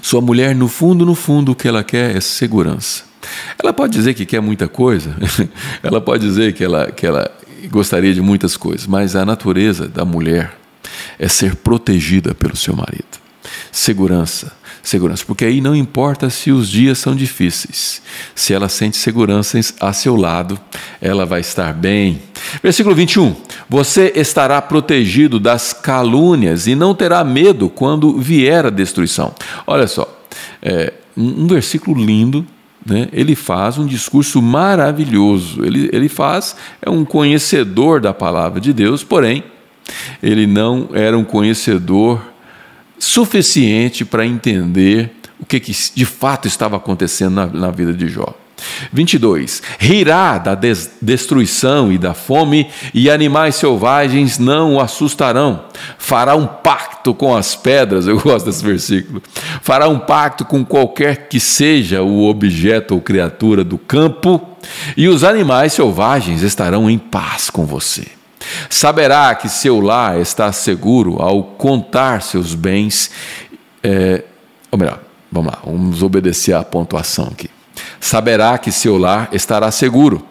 Sua mulher, no fundo, no fundo, o que ela quer é segurança. Ela pode dizer que quer muita coisa, ela pode dizer que ela, que ela gostaria de muitas coisas, mas a natureza da mulher é ser protegida pelo seu marido. Segurança, segurança, porque aí não importa se os dias são difíceis, se ela sente segurança a seu lado, ela vai estar bem. Versículo 21: Você estará protegido das calúnias e não terá medo quando vier a destruição. Olha só, é, um versículo lindo, né, ele faz um discurso maravilhoso. Ele, ele faz, é um conhecedor da palavra de Deus, porém, ele não era um conhecedor suficiente para entender o que, que de fato estava acontecendo na, na vida de Jó. 22. Rirá da des destruição e da fome, e animais selvagens não o assustarão. Fará um pacto com as pedras, eu gosto desse versículo. Fará um pacto com qualquer que seja o objeto ou criatura do campo, e os animais selvagens estarão em paz com você. Saberá que seu lar está seguro ao contar seus bens. É, ou melhor, vamos lá, vamos obedecer à pontuação aqui saberá que seu lar estará seguro.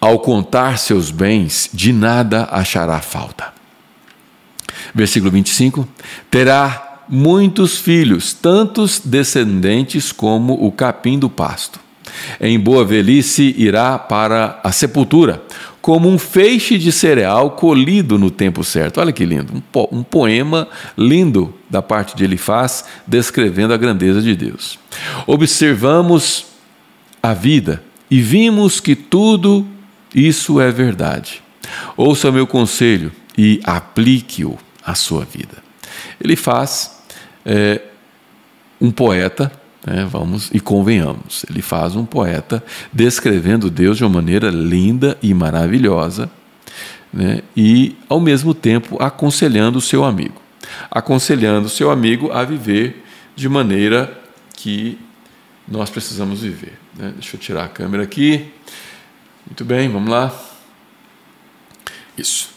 Ao contar seus bens, de nada achará falta. Versículo 25: Terá muitos filhos, tantos descendentes como o capim do pasto. Em boa velhice irá para a sepultura, como um feixe de cereal colhido no tempo certo. Olha que lindo, um, po um poema lindo da parte de Elifaz, descrevendo a grandeza de Deus. Observamos a vida e vimos que tudo isso é verdade. Ouça meu conselho e aplique-o à sua vida. Ele faz é, um poeta, né, vamos e convenhamos, ele faz um poeta descrevendo Deus de uma maneira linda e maravilhosa, né, e ao mesmo tempo aconselhando o seu amigo, aconselhando o seu amigo a viver de maneira que nós precisamos viver. Né? Deixa eu tirar a câmera aqui. Muito bem, vamos lá. Isso.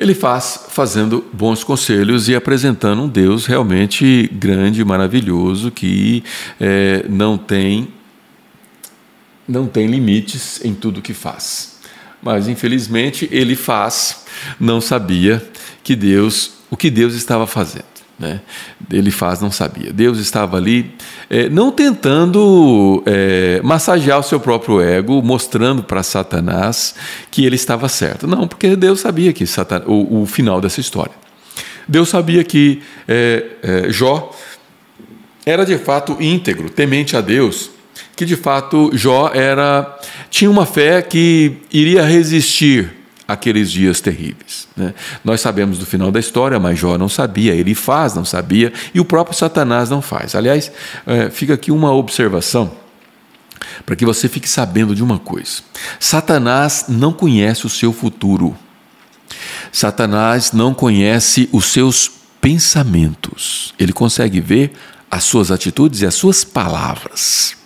Ele faz fazendo bons conselhos e apresentando um Deus realmente grande, maravilhoso, que é, não tem não tem limites em tudo que faz. Mas infelizmente ele faz, não sabia que Deus o que Deus estava fazendo. Né? Ele faz, não sabia. Deus estava ali, é, não tentando é, massagear o seu próprio ego, mostrando para Satanás que ele estava certo. Não, porque Deus sabia que o, o final dessa história. Deus sabia que é, é Jó era de fato íntegro, temente a Deus, que de fato Jó era tinha uma fé que iria resistir aqueles dias terríveis. Né? Nós sabemos do final da história, mas Jó não sabia, ele faz, não sabia, e o próprio Satanás não faz. Aliás, é, fica aqui uma observação para que você fique sabendo de uma coisa: Satanás não conhece o seu futuro. Satanás não conhece os seus pensamentos. Ele consegue ver as suas atitudes e as suas palavras.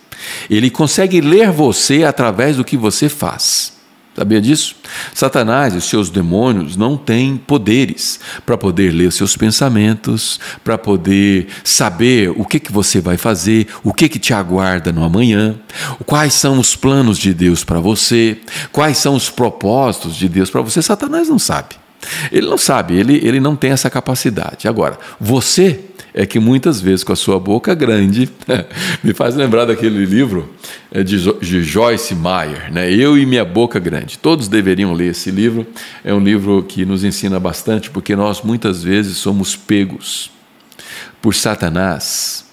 Ele consegue ler você através do que você faz. Sabia disso? Satanás e os seus demônios não têm poderes para poder ler seus pensamentos, para poder saber o que, que você vai fazer, o que, que te aguarda no amanhã, quais são os planos de Deus para você, quais são os propósitos de Deus para você. Satanás não sabe. Ele não sabe, ele, ele não tem essa capacidade. Agora, você é que muitas vezes com a sua boca grande, me faz lembrar daquele livro é, de, Joyce Meyer, né? Eu e Minha Boca Grande. Todos deveriam ler esse livro. É um livro que nos ensina bastante, porque nós muitas vezes somos pegos por Satanás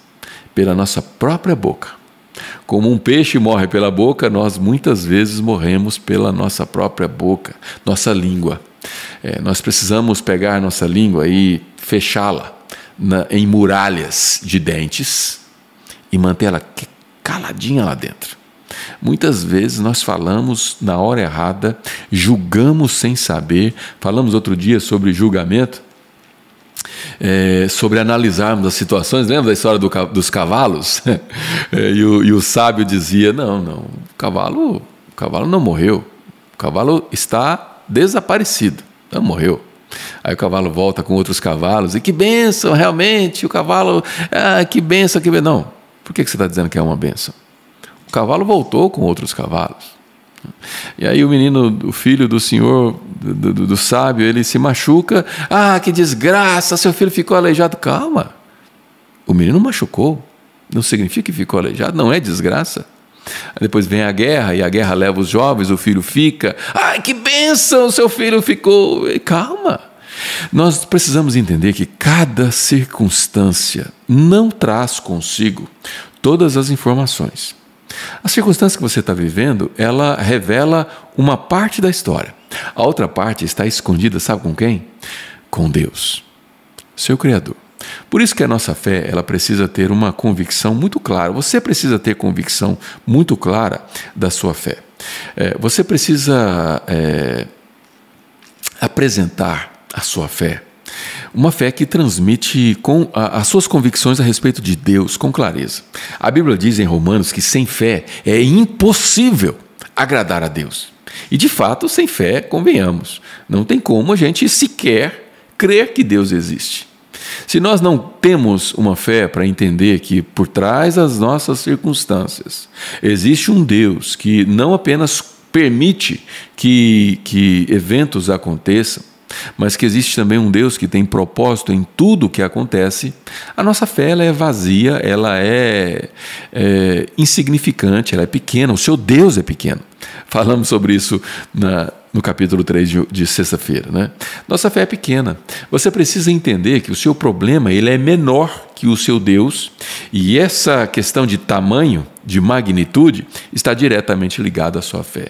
pela nossa própria boca. Como um peixe morre pela boca, nós muitas vezes morremos pela nossa própria boca, nossa língua. É, nós precisamos pegar nossa língua e fechá-la na, em muralhas de dentes e mantê-la caladinha lá dentro. Muitas vezes nós falamos na hora errada, julgamos sem saber. Falamos outro dia sobre julgamento, é, sobre analisarmos as situações. Lembra da história do, dos cavalos? É, e, o, e, o, sábio dizia: não, não, o cavalo, o cavalo não morreu, o cavalo está desaparecido, não morreu. Aí o cavalo volta com outros cavalos, e que benção, realmente, o cavalo, ah, que benção, que benção. Não, por que você está dizendo que é uma benção? O cavalo voltou com outros cavalos. E aí o menino, o filho do senhor, do, do, do sábio, ele se machuca. Ah, que desgraça, seu filho ficou aleijado. Calma, o menino machucou. Não significa que ficou aleijado, não é desgraça. Depois vem a guerra e a guerra leva os jovens, o filho fica. Ai, que benção, seu filho ficou. Calma. Nós precisamos entender que cada circunstância não traz consigo todas as informações. A circunstância que você está vivendo, ela revela uma parte da história. A outra parte está escondida, sabe com quem? Com Deus, seu Criador. Por isso que a nossa fé ela precisa ter uma convicção muito clara. Você precisa ter convicção muito clara da sua fé. É, você precisa é, apresentar a sua fé. Uma fé que transmite com a, as suas convicções a respeito de Deus com clareza. A Bíblia diz em Romanos que sem fé é impossível agradar a Deus. E de fato, sem fé, convenhamos, não tem como a gente sequer crer que Deus existe. Se nós não temos uma fé para entender que por trás das nossas circunstâncias existe um Deus que não apenas permite que, que eventos aconteçam, mas que existe também um Deus que tem propósito em tudo o que acontece, a nossa fé ela é vazia, ela é, é, insignificante, ela é pequena, o seu Deus é pequeno. Falamos sobre isso na, no capítulo 3 de, de sexta-feira. Né? Nossa fé é pequena. Você precisa entender que o seu problema ele é menor que o seu Deus, e essa questão de tamanho, de magnitude, está diretamente ligada à sua fé.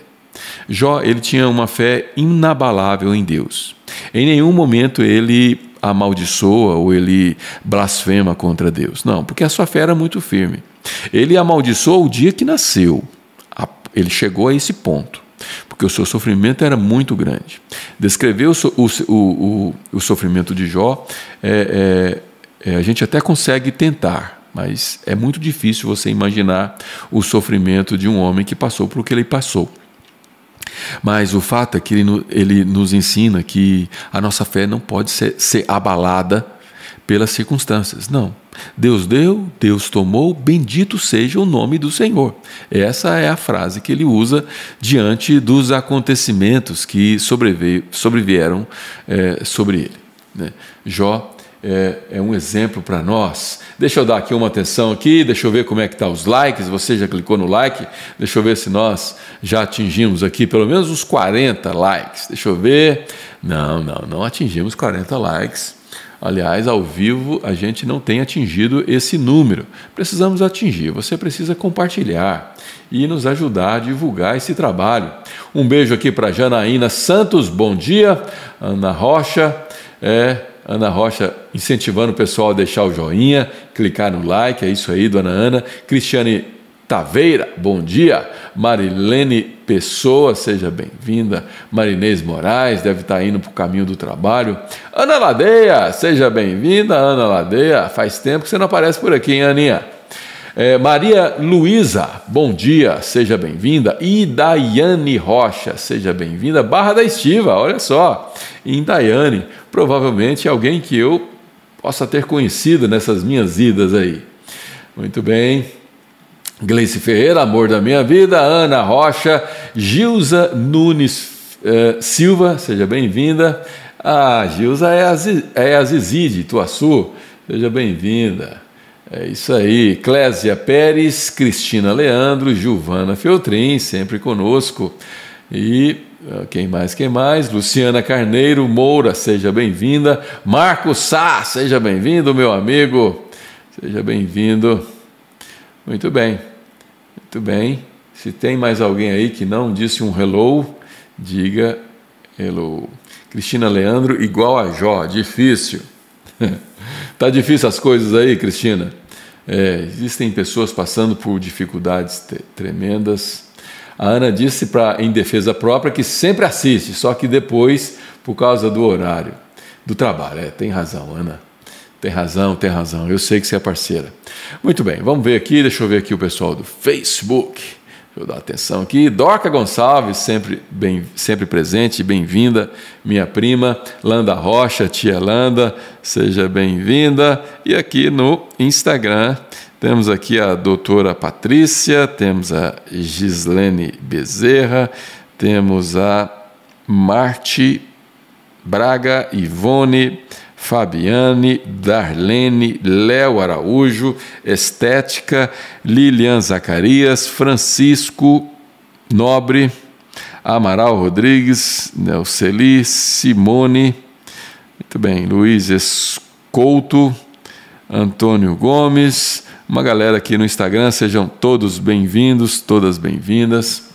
Jó ele tinha uma fé inabalável em Deus. Em nenhum momento ele amaldiçoa ou ele blasfema contra Deus. Não, porque a sua fé era muito firme. Ele amaldiçoou o dia que nasceu. Ele chegou a esse ponto, porque o seu sofrimento era muito grande. Descrever o, o, o, o sofrimento de Jó, é, é, é, a gente até consegue tentar, mas é muito difícil você imaginar o sofrimento de um homem que passou por o que ele passou. Mas o fato é que ele, ele nos ensina que a nossa fé não pode ser, ser abalada pelas circunstâncias. Não. Deus deu, Deus tomou, bendito seja o nome do Senhor. Essa é a frase que ele usa diante dos acontecimentos que sobrevieram é, sobre ele. Né? Jó é, é um exemplo para nós. Deixa eu dar aqui uma atenção aqui, deixa eu ver como é que tá os likes. Você já clicou no like? Deixa eu ver se nós já atingimos aqui pelo menos uns 40 likes. Deixa eu ver. Não, não, não atingimos 40 likes. Aliás, ao vivo a gente não tem atingido esse número. Precisamos atingir. Você precisa compartilhar e nos ajudar a divulgar esse trabalho. Um beijo aqui para Janaína Santos. Bom dia, Ana Rocha. É, Ana Rocha incentivando o pessoal a deixar o joinha, clicar no like, é isso aí, dona Ana. Cristiane Taveira, bom dia. Marilene Pessoa, seja bem-vinda. Marinês Moraes, deve estar indo para o caminho do trabalho. Ana Ladeia, seja bem-vinda, Ana Ladeia. Faz tempo que você não aparece por aqui, hein, Aninha? É, Maria Luísa, bom dia, seja bem-vinda. E Daiane Rocha, seja bem-vinda. Barra da Estiva, olha só, em Daiane, provavelmente alguém que eu possa ter conhecido nessas minhas idas aí. Muito bem. Gleice Ferreira, amor da minha vida. Ana Rocha, Gilza Nunes eh, Silva, seja bem-vinda. Ah, Gilza é a, é a Zizi de seja bem-vinda. É isso aí. Clésia Pérez, Cristina Leandro, Giovana Feltrin, sempre conosco. E ah, quem mais? Quem mais? Luciana Carneiro Moura, seja bem-vinda. Marco Sá, seja bem-vindo, meu amigo. Seja bem-vindo. Muito bem. Muito bem. Se tem mais alguém aí que não disse um hello, diga hello. Cristina Leandro, igual a Jó, difícil. tá difícil as coisas aí, Cristina? É, existem pessoas passando por dificuldades tremendas. A Ana disse pra, em defesa própria que sempre assiste, só que depois, por causa do horário, do trabalho. É, tem razão, Ana. Tem razão, tem razão. Eu sei que você é parceira. Muito bem, vamos ver aqui. Deixa eu ver aqui o pessoal do Facebook. Deixa eu dar atenção aqui. Dorca Gonçalves, sempre, bem, sempre presente, bem-vinda. Minha prima, Landa Rocha, tia Landa, seja bem-vinda. E aqui no Instagram, temos aqui a doutora Patrícia, temos a Gislene Bezerra, temos a Marte Braga, Ivone, Fabiane, Darlene, Léo Araújo, Estética, Lilian Zacarias, Francisco Nobre, Amaral Rodrigues, Nelceli, Simone, muito bem, Luiz Escouto, Antônio Gomes, uma galera aqui no Instagram, sejam todos bem-vindos, todas bem-vindas.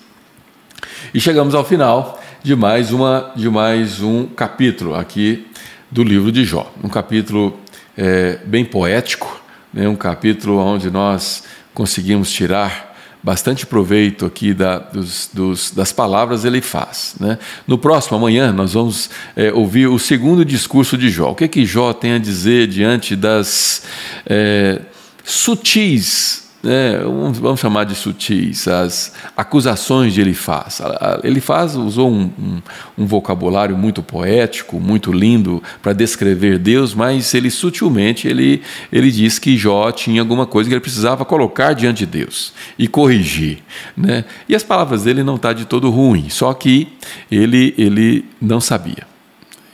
E chegamos ao final de mais, uma, de mais um capítulo aqui do livro de Jó. Um capítulo é, bem poético, né? um capítulo onde nós conseguimos tirar bastante proveito aqui da, dos, dos, das palavras ele faz. Né? No próximo, amanhã, nós vamos é, ouvir o segundo discurso de Jó. O que, que Jó tem a dizer diante das é, sutis né, vamos chamar de sutis, as acusações de Elifaz. Elifaz usou um, um, um vocabulário muito poético, muito lindo para descrever Deus, mas ele sutilmente ele, ele diz que Jó tinha alguma coisa que ele precisava colocar diante de Deus e corrigir. Né? E as palavras dele não estão tá de todo ruim, só que ele, ele não sabia.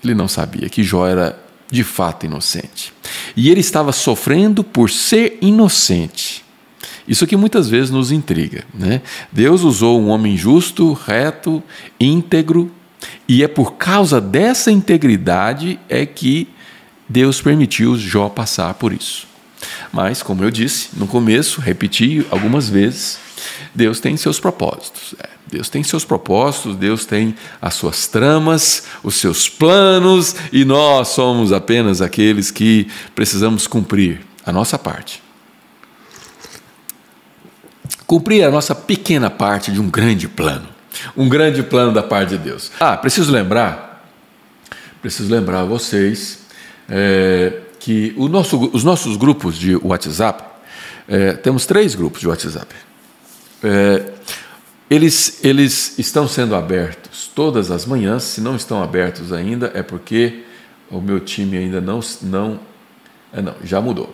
Ele não sabia que Jó era de fato inocente. E ele estava sofrendo por ser inocente. Isso que muitas vezes nos intriga. Né? Deus usou um homem justo, reto, íntegro, e é por causa dessa integridade é que Deus permitiu Jó passar por isso. Mas, como eu disse no começo, repeti algumas vezes, Deus tem seus propósitos. É, Deus tem seus propósitos, Deus tem as suas tramas, os seus planos, e nós somos apenas aqueles que precisamos cumprir a nossa parte cumprir a nossa pequena parte de um grande plano. Um grande plano da parte de Deus. Ah, preciso lembrar, preciso lembrar vocês é, que nosso, os nossos grupos de WhatsApp, é, temos três grupos de WhatsApp. É, eles, eles estão sendo abertos todas as manhãs. Se não estão abertos ainda, é porque o meu time ainda não. não, é, não já mudou.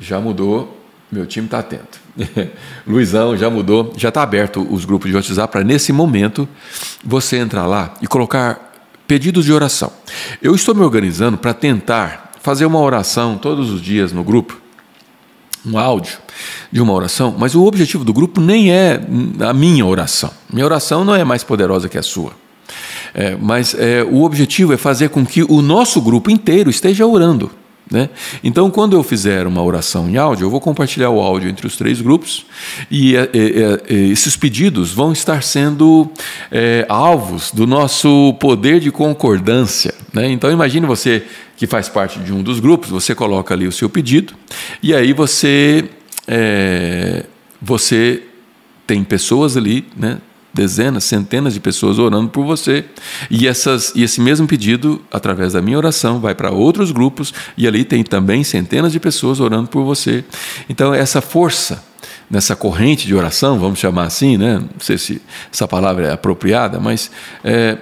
Já mudou meu time está atento. Luizão já mudou, já está aberto os grupos de WhatsApp para nesse momento você entrar lá e colocar pedidos de oração. Eu estou me organizando para tentar fazer uma oração todos os dias no grupo, um áudio de uma oração, mas o objetivo do grupo nem é a minha oração. Minha oração não é mais poderosa que a sua. É, mas é, o objetivo é fazer com que o nosso grupo inteiro esteja orando. Né? Então, quando eu fizer uma oração em áudio, eu vou compartilhar o áudio entre os três grupos e, é, é, é, esses pedidos vão estar sendo é, alvos do nosso poder de concordância. Né? Então, imagine você que faz parte de um dos grupos, você coloca ali o seu pedido e aí você, você tem pessoas ali, né? Dezenas, centenas de pessoas orando por você. E, essas, e esse mesmo pedido, através da minha oração, vai para outros grupos e ali tem também centenas de pessoas orando por você. Então, essa força nessa corrente de oração, vamos chamar assim, né? não sei se essa palavra é apropriada, mas é,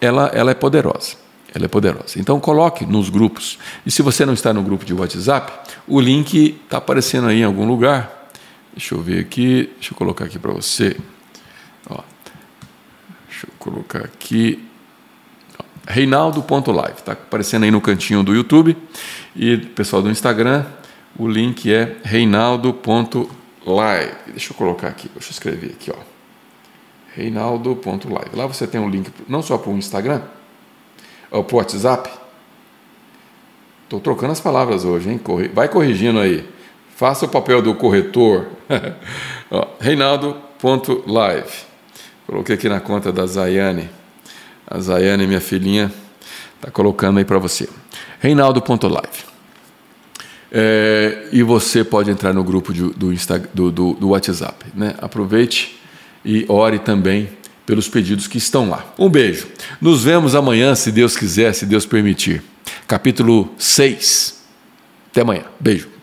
ela, ela é poderosa. Ela é poderosa. Então coloque nos grupos. E se você não está no grupo de WhatsApp, o link está aparecendo aí em algum lugar. Deixa eu ver aqui, deixa eu colocar aqui para você. Deixa eu colocar aqui. Reinaldo.live, está aparecendo aí no cantinho do YouTube. E pessoal do Instagram, o link é reinaldo.live. Deixa eu colocar aqui, deixa eu escrever aqui, ó. Reinaldo.live. Lá você tem um link não só para o Instagram, para o WhatsApp. Estou trocando as palavras hoje, hein? Vai corrigindo aí. Faça o papel do corretor. Reinaldo.live. Coloquei aqui na conta da Zayane. A Zayane, minha filhinha, está colocando aí para você. Reinaldo.live. É, e você pode entrar no grupo de, do, Insta, do, do, do WhatsApp. Né? Aproveite e ore também pelos pedidos que estão lá. Um beijo. Nos vemos amanhã, se Deus quiser, se Deus permitir. Capítulo 6. Até amanhã. Beijo.